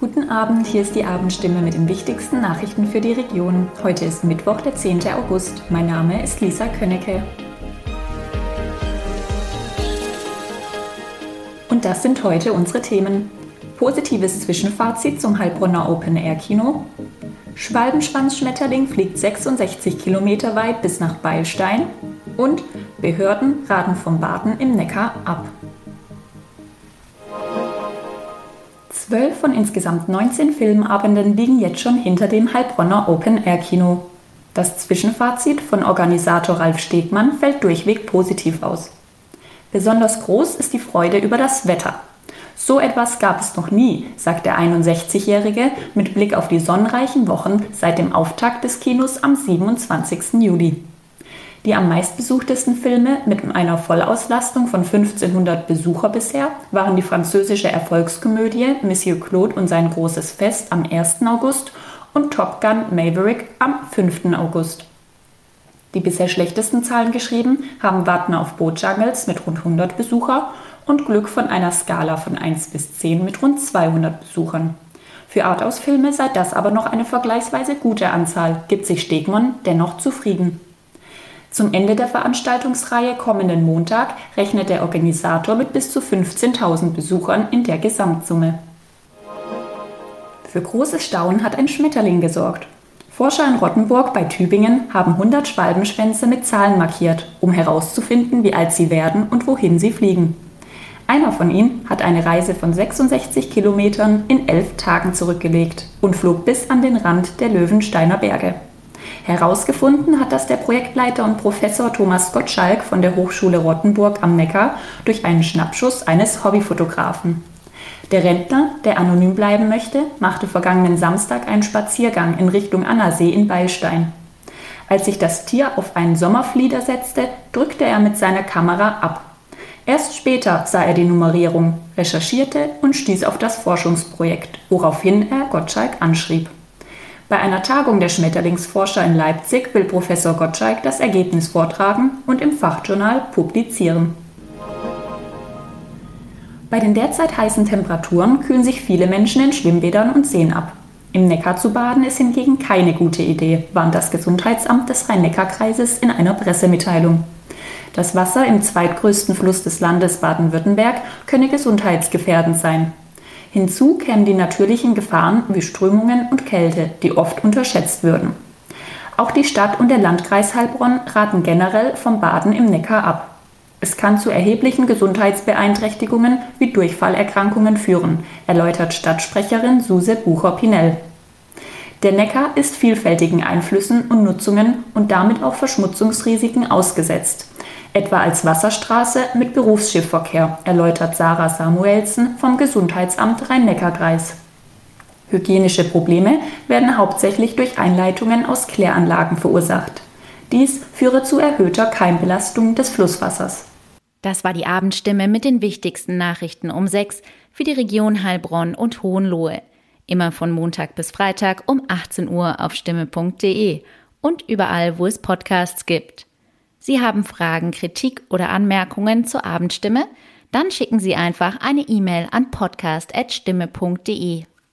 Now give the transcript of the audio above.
Guten Abend, hier ist die Abendstimme mit den wichtigsten Nachrichten für die Region. Heute ist Mittwoch, der 10. August. Mein Name ist Lisa Könnecke. Und das sind heute unsere Themen. Positives Zwischenfazit zum Heilbronner Open Air Kino. Schwalbenschwanzschmetterling fliegt 66 Kilometer weit bis nach Beilstein. Und Behörden raten vom Baden im Neckar ab. Zwölf von insgesamt 19 Filmabenden liegen jetzt schon hinter dem Heilbronner Open Air Kino. Das Zwischenfazit von Organisator Ralf Stegmann fällt durchweg positiv aus. Besonders groß ist die Freude über das Wetter. So etwas gab es noch nie, sagt der 61-Jährige mit Blick auf die sonnenreichen Wochen seit dem Auftakt des Kinos am 27. Juli. Die am meistbesuchtesten Filme mit einer Vollauslastung von 1500 Besucher bisher waren die französische Erfolgskomödie Monsieur Claude und sein großes Fest am 1. August und Top Gun Maverick am 5. August. Die bisher schlechtesten Zahlen geschrieben haben Warten auf Bojangles mit rund 100 Besucher und Glück von einer Skala von 1 bis 10 mit rund 200 Besuchern. Für Arthouse-Filme sei das aber noch eine vergleichsweise gute Anzahl, gibt sich Stegmann dennoch zufrieden. Zum Ende der Veranstaltungsreihe kommenden Montag rechnet der Organisator mit bis zu 15.000 Besuchern in der Gesamtsumme. Für großes Staunen hat ein Schmetterling gesorgt. Forscher in Rottenburg bei Tübingen haben 100 Schwalbenschwänze mit Zahlen markiert, um herauszufinden, wie alt sie werden und wohin sie fliegen. Einer von ihnen hat eine Reise von 66 Kilometern in elf Tagen zurückgelegt und flog bis an den Rand der Löwensteiner Berge. Herausgefunden hat das der Projektleiter und Professor Thomas Gottschalk von der Hochschule Rottenburg am Neckar durch einen Schnappschuss eines Hobbyfotografen. Der Rentner, der anonym bleiben möchte, machte vergangenen Samstag einen Spaziergang in Richtung Annersee in Beilstein. Als sich das Tier auf einen Sommerflieder setzte, drückte er mit seiner Kamera ab. Erst später sah er die Nummerierung, recherchierte und stieß auf das Forschungsprojekt, woraufhin er Gottschalk anschrieb. Bei einer Tagung der Schmetterlingsforscher in Leipzig will Professor Gottschalk das Ergebnis vortragen und im Fachjournal publizieren. Bei den derzeit heißen Temperaturen kühlen sich viele Menschen in Schwimmbädern und Seen ab. Im Neckar zu baden ist hingegen keine gute Idee, warnt das Gesundheitsamt des Rhein-Neckar-Kreises in einer Pressemitteilung. Das Wasser im zweitgrößten Fluss des Landes Baden-Württemberg könne gesundheitsgefährdend sein. Hinzu kämen die natürlichen Gefahren wie Strömungen und Kälte, die oft unterschätzt würden. Auch die Stadt und der Landkreis Heilbronn raten generell vom Baden im Neckar ab. Es kann zu erheblichen Gesundheitsbeeinträchtigungen wie Durchfallerkrankungen führen, erläutert Stadtsprecherin Suse Bucher-Pinell. Der Neckar ist vielfältigen Einflüssen und Nutzungen und damit auch Verschmutzungsrisiken ausgesetzt etwa als Wasserstraße mit Berufsschiffverkehr, erläutert Sarah Samuelsen vom Gesundheitsamt Rhein-Neckar-Kreis. Hygienische Probleme werden hauptsächlich durch Einleitungen aus Kläranlagen verursacht. Dies führe zu erhöhter Keimbelastung des Flusswassers. Das war die Abendstimme mit den wichtigsten Nachrichten um sechs für die Region Heilbronn und Hohenlohe. Immer von Montag bis Freitag um 18 Uhr auf stimme.de und überall, wo es Podcasts gibt. Sie haben Fragen, Kritik oder Anmerkungen zur Abendstimme? Dann schicken Sie einfach eine E-Mail an podcast.stimme.de.